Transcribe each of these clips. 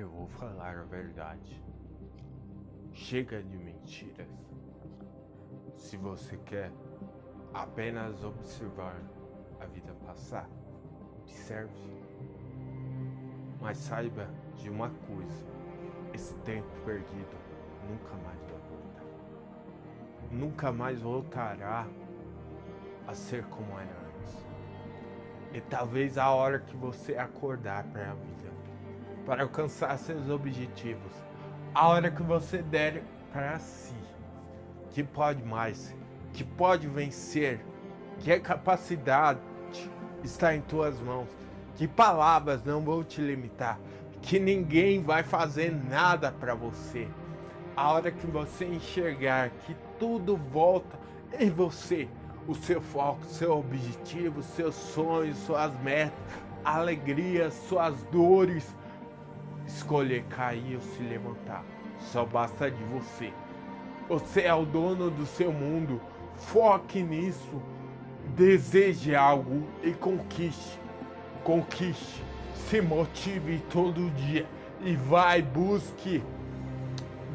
Eu vou falar a verdade. Chega de mentiras. Se você quer apenas observar a vida passar, observe. Mas saiba de uma coisa: esse tempo perdido nunca mais vai voltar. Nunca mais voltará a ser como era antes. E talvez a hora que você acordar para a vida, para alcançar seus objetivos, a hora que você der para si, que pode mais, que pode vencer, que a capacidade está em tuas mãos, que palavras não vão te limitar, que ninguém vai fazer nada para você. A hora que você enxergar que tudo volta em você, o seu foco, seu objetivo, seus sonhos, suas metas, alegrias, suas dores, escolher cair ou se levantar. Só basta de você. Você é o dono do seu mundo. Foque nisso. Deseje algo e conquiste. Conquiste. Se motive todo dia e vai, busque.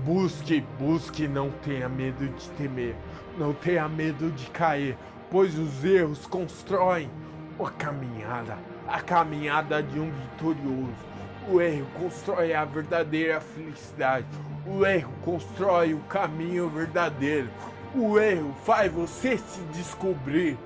Busque, busque, não tenha medo de temer, não tenha medo de cair, pois os erros constroem a caminhada, a caminhada de um vitorioso. O erro constrói a verdadeira felicidade. O erro constrói o caminho verdadeiro. O erro faz você se descobrir.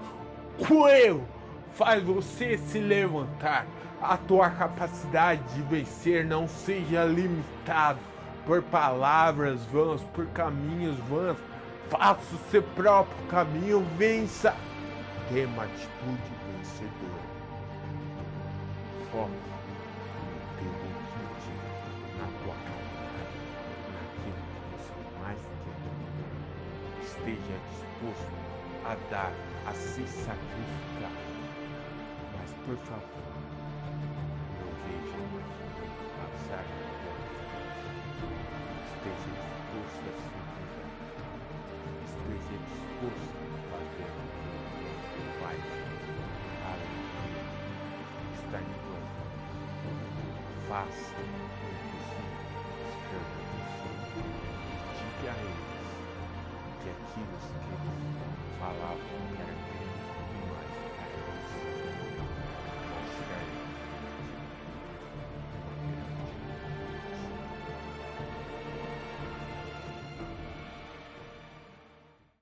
O erro faz você se levantar. A tua capacidade de vencer não seja limitada por palavras vãs, por caminhos vãs. Faça o seu próprio caminho, vença. Tenha uma atitude vencedora. Teu na tua caminhada, naquilo que você mais quer. Esteja disposto a dar, a se sacrificar. Mas por favor, não veja o tempo passar na tua. Esteja disposto a se cuidar. Esteja disposto faça o impossível, escreva o sonho e diga a eles que aquilo que eles falavam era grande demais para eles.